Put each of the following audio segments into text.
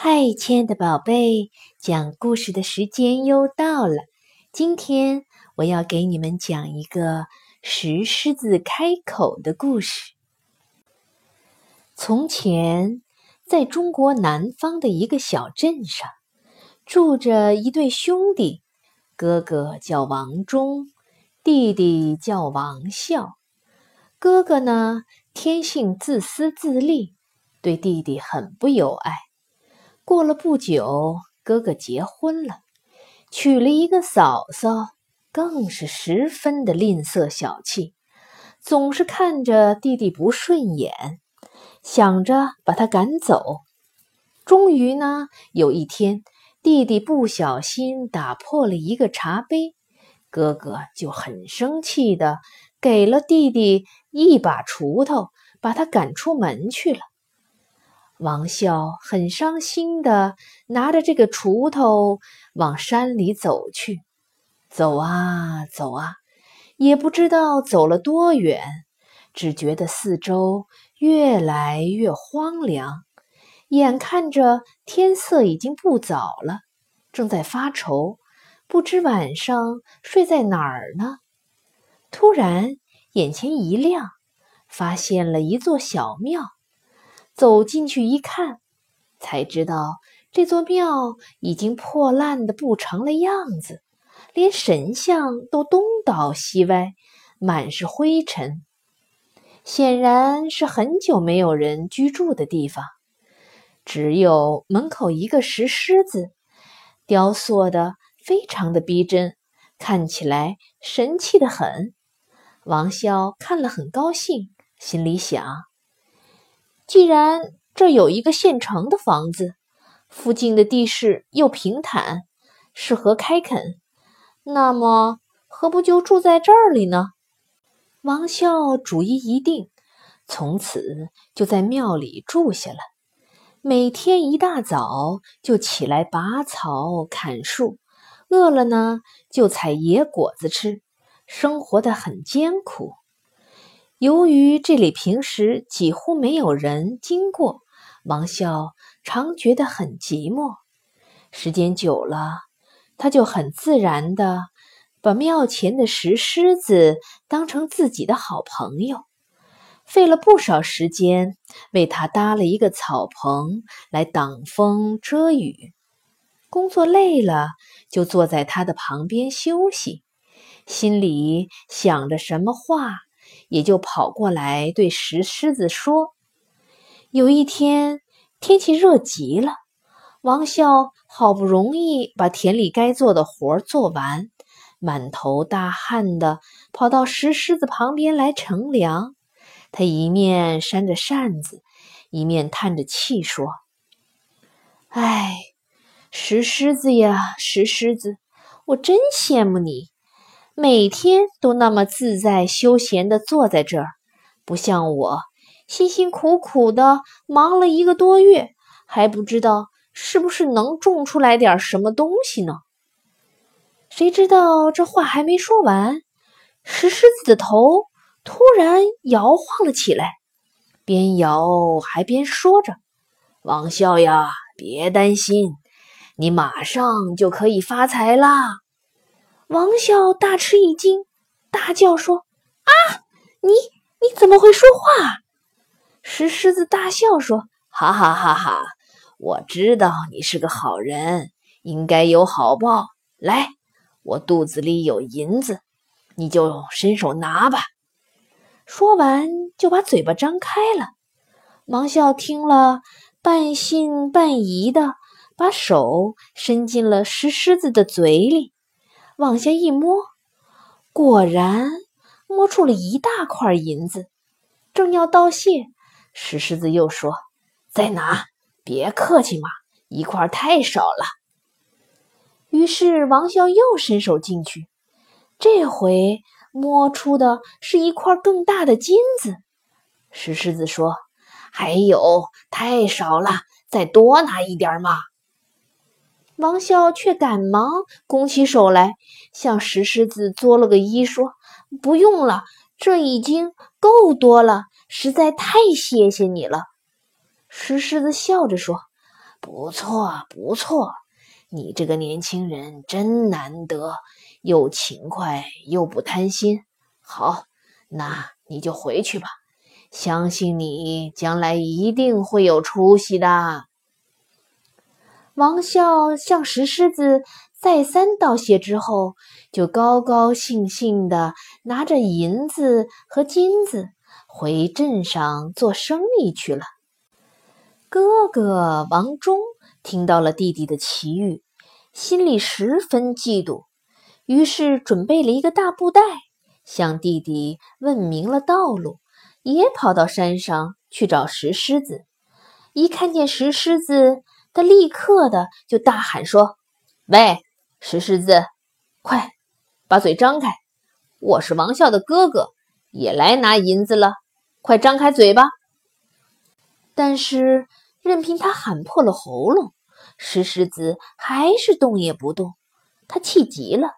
嗨，亲爱的宝贝，讲故事的时间又到了。今天我要给你们讲一个石狮子开口的故事。从前，在中国南方的一个小镇上，住着一对兄弟，哥哥叫王忠，弟弟叫王孝。哥哥呢，天性自私自利，对弟弟很不友爱。过了不久，哥哥结婚了，娶了一个嫂嫂，更是十分的吝啬小气，总是看着弟弟不顺眼，想着把他赶走。终于呢，有一天，弟弟不小心打破了一个茶杯，哥哥就很生气的给了弟弟一把锄头，把他赶出门去了。王孝很伤心的拿着这个锄头往山里走去，走啊走啊，也不知道走了多远，只觉得四周越来越荒凉，眼看着天色已经不早了，正在发愁，不知晚上睡在哪儿呢。突然眼前一亮，发现了一座小庙。走进去一看，才知道这座庙已经破烂的不成了样子，连神像都东倒西歪，满是灰尘。显然是很久没有人居住的地方。只有门口一个石狮子，雕塑的非常的逼真，看起来神气的很。王潇看了很高兴，心里想。既然这有一个现成的房子，附近的地势又平坦，适合开垦，那么何不就住在这里呢？王孝主意一定，从此就在庙里住下了。每天一大早就起来拔草、砍树，饿了呢就采野果子吃，生活的很艰苦。由于这里平时几乎没有人经过，王孝常觉得很寂寞。时间久了，他就很自然的把庙前的石狮子当成自己的好朋友，费了不少时间为他搭了一个草棚来挡风遮雨。工作累了，就坐在他的旁边休息，心里想着什么话。也就跑过来对石狮子说：“有一天天气热极了，王笑好不容易把田里该做的活做完，满头大汗的跑到石狮子旁边来乘凉。他一面扇着扇子，一面叹着气说：‘哎，石狮子呀，石狮子，我真羡慕你。’”每天都那么自在休闲的坐在这儿，不像我辛辛苦苦的忙了一个多月，还不知道是不是能种出来点什么东西呢？谁知道这话还没说完，石狮子的头突然摇晃了起来，边摇还边说着：“王笑呀，别担心，你马上就可以发财啦！”王笑大吃一惊，大叫说：“啊，你你怎么会说话？”石狮子大笑说：“哈哈哈哈！我知道你是个好人，应该有好报。来，我肚子里有银子，你就伸手拿吧。”说完，就把嘴巴张开了。王笑听了，半信半疑的把手伸进了石狮子的嘴里。往下一摸，果然摸出了一大块银子。正要道谢，石狮子又说：“再拿，别客气嘛，一块太少了。”于是王笑又伸手进去，这回摸出的是一块更大的金子。石狮子说：“还有，太少了，再多拿一点嘛。”王笑却赶忙拱起手来，向石狮子作了个揖，说：“不用了，这已经够多了，实在太谢谢你了。”石狮子笑着说：“不错，不错，你这个年轻人真难得，又勤快又不贪心。好，那你就回去吧，相信你将来一定会有出息的。”王孝向石狮子再三道谢之后，就高高兴兴地拿着银子和金子回镇上做生意去了。哥哥王忠听到了弟弟的奇遇，心里十分嫉妒，于是准备了一个大布袋，向弟弟问明了道路，也跑到山上去找石狮子。一看见石狮子，他立刻的就大喊说：“喂，石狮子，快把嘴张开！我是王笑的哥哥，也来拿银子了，快张开嘴巴！”但是任凭他喊破了喉咙，石狮子还是动也不动。他气极了，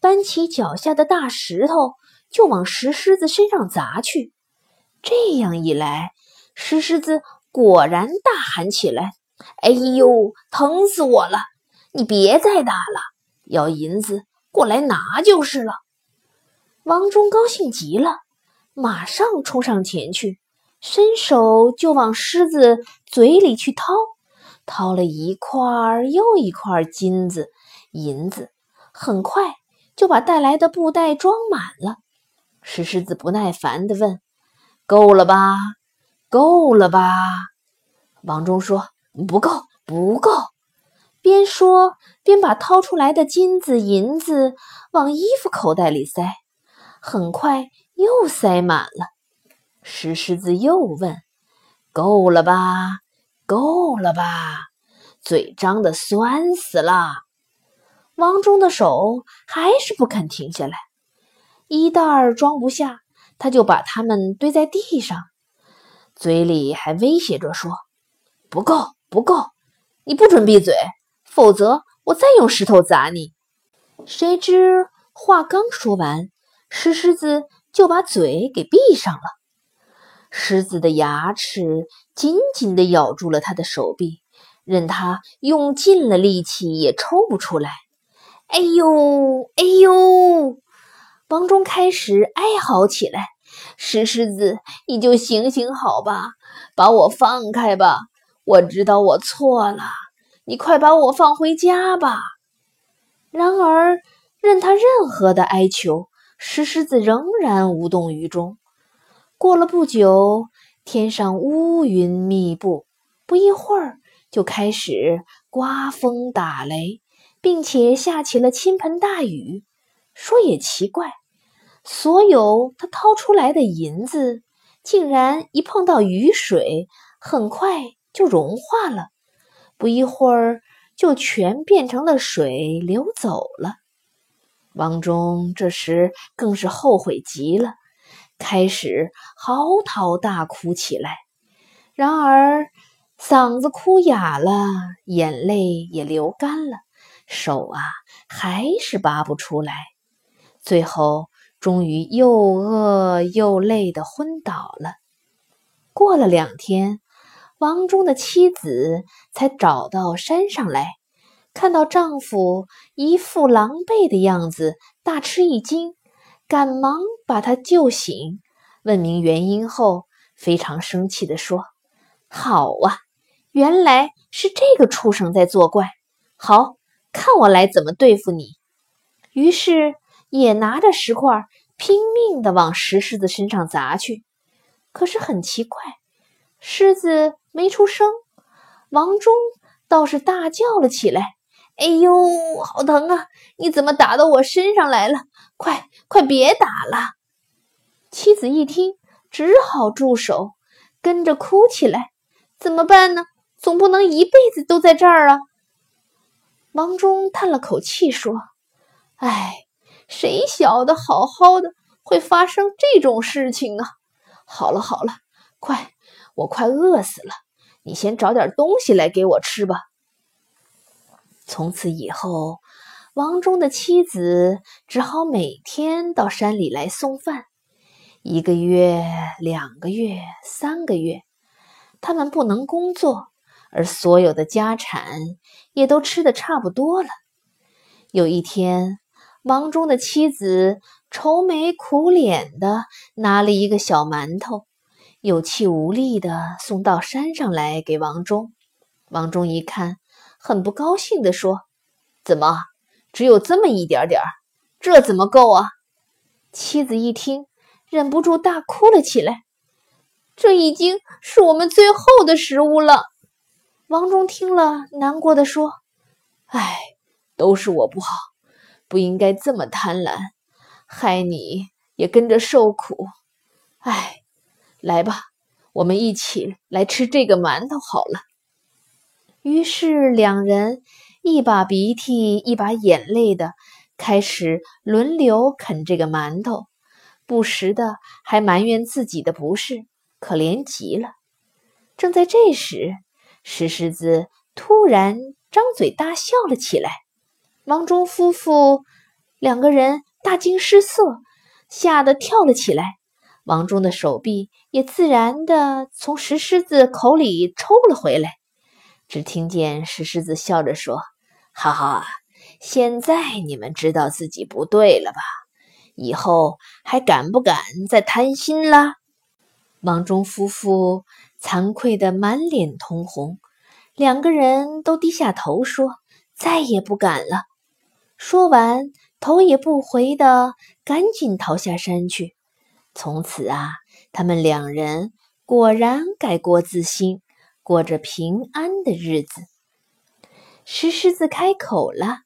搬起脚下的大石头就往石狮子身上砸去。这样一来，石狮子果然大喊起来。哎呦，疼死我了！你别再打了，要银子过来拿就是了。王忠高兴极了，马上冲上前去，伸手就往狮子嘴里去掏，掏了一块又一块金子、银子，很快就把带来的布袋装满了。石狮子不耐烦地问：“够了吧？够了吧？”王忠说。不够，不够！边说边把掏出来的金子、银子往衣服口袋里塞，很快又塞满了。石狮子又问：“够了吧？够了吧？”嘴张得酸死了。王忠的手还是不肯停下来，一袋儿装不下，他就把它们堆在地上，嘴里还威胁着说：“不够。”不够，你不准闭嘴，否则我再用石头砸你。谁知话刚说完，石狮子就把嘴给闭上了。狮子的牙齿紧紧地咬住了他的手臂，任他用尽了力气也抽不出来。哎呦，哎呦！王忠开始哀嚎起来：“石狮子，你就行行好吧，把我放开吧！”我知道我错了，你快把我放回家吧。然而，任他任何的哀求，石狮子仍然无动于衷。过了不久，天上乌云密布，不一会儿就开始刮风打雷，并且下起了倾盆大雨。说也奇怪，所有他掏出来的银子，竟然一碰到雨水，很快。就融化了，不一会儿就全变成了水流走了。王忠这时更是后悔极了，开始嚎啕大哭起来。然而嗓子哭哑了，眼泪也流干了，手啊还是拔不出来。最后终于又饿又累的昏倒了。过了两天。王忠的妻子才找到山上来，看到丈夫一副狼狈的样子，大吃一惊，赶忙把他救醒，问明原因后，非常生气地说：“好啊，原来是这个畜生在作怪，好看我来怎么对付你。”于是也拿着石块拼命地往石狮子身上砸去，可是很奇怪。狮子没出声，王忠倒是大叫了起来：“哎呦，好疼啊！你怎么打到我身上来了？快快别打了！”妻子一听，只好住手，跟着哭起来。怎么办呢？总不能一辈子都在这儿啊！王忠叹了口气说：“哎，谁晓得好好的会发生这种事情啊？好了好了，快！”我快饿死了，你先找点东西来给我吃吧。从此以后，王忠的妻子只好每天到山里来送饭。一个月、两个月、三个月，他们不能工作，而所有的家产也都吃的差不多了。有一天，王忠的妻子愁眉苦脸的拿了一个小馒头，有气无力的送到山上来给王忠。王忠一看，很不高兴的说：“怎么只有这么一点点儿？这怎么够啊？”妻子一听，忍不住大哭了起来。这已经是我们最后的食物了。王忠听了，难过的说：“哎，都是我不好，不应该这么贪婪，害你也跟着受苦。哎，来吧，我们一起来吃这个馒头好了。”于是两人一把鼻涕一把眼泪的开始轮流啃这个馒头，不时的还埋怨自己的不是。可怜极了。正在这时，石狮子突然张嘴大笑了起来。王忠夫妇两个人大惊失色，吓得跳了起来。王忠的手臂也自然的从石狮子口里抽了回来。只听见石狮子笑着说：“哈哈，现在你们知道自己不对了吧？以后还敢不敢再贪心了？”王忠夫妇惭愧得满脸通红，两个人都低下头说：“再也不敢了。”说完，头也不回的赶紧逃下山去。从此啊，他们两人果然改过自新，过着平安的日子。石狮子开口了，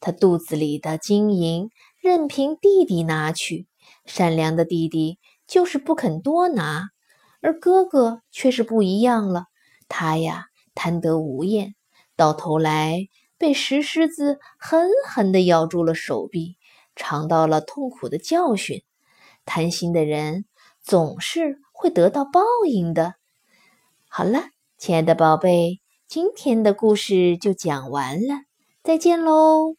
他肚子里的金银任凭弟弟拿去，善良的弟弟就是不肯多拿。而哥哥却是不一样了，他呀贪得无厌，到头来被石狮子狠狠地咬住了手臂，尝到了痛苦的教训。贪心的人总是会得到报应的。好了，亲爱的宝贝，今天的故事就讲完了，再见喽。